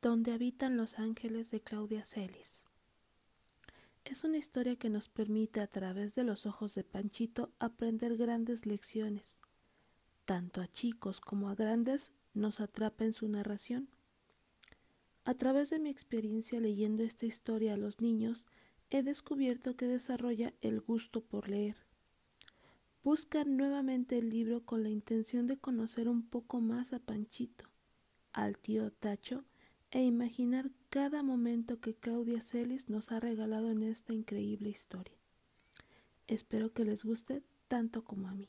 Donde habitan los ángeles de Claudia Celis. Es una historia que nos permite a través de los ojos de Panchito aprender grandes lecciones. Tanto a chicos como a grandes nos atrapa en su narración. A través de mi experiencia leyendo esta historia a los niños, he descubierto que desarrolla el gusto por leer. Busca nuevamente el libro con la intención de conocer un poco más a Panchito, al tío Tacho e imaginar cada momento que Claudia Celis nos ha regalado en esta increíble historia. Espero que les guste tanto como a mí.